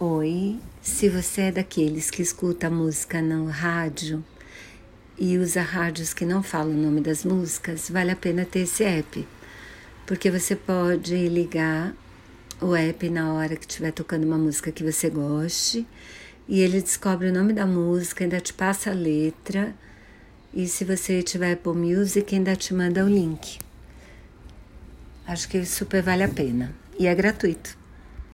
Oi, se você é daqueles que escuta música no rádio e usa rádios que não falam o nome das músicas, vale a pena ter esse app, porque você pode ligar o app na hora que estiver tocando uma música que você goste e ele descobre o nome da música, ainda te passa a letra e se você tiver Apple Music ainda te manda o link. Acho que super vale a pena e é gratuito.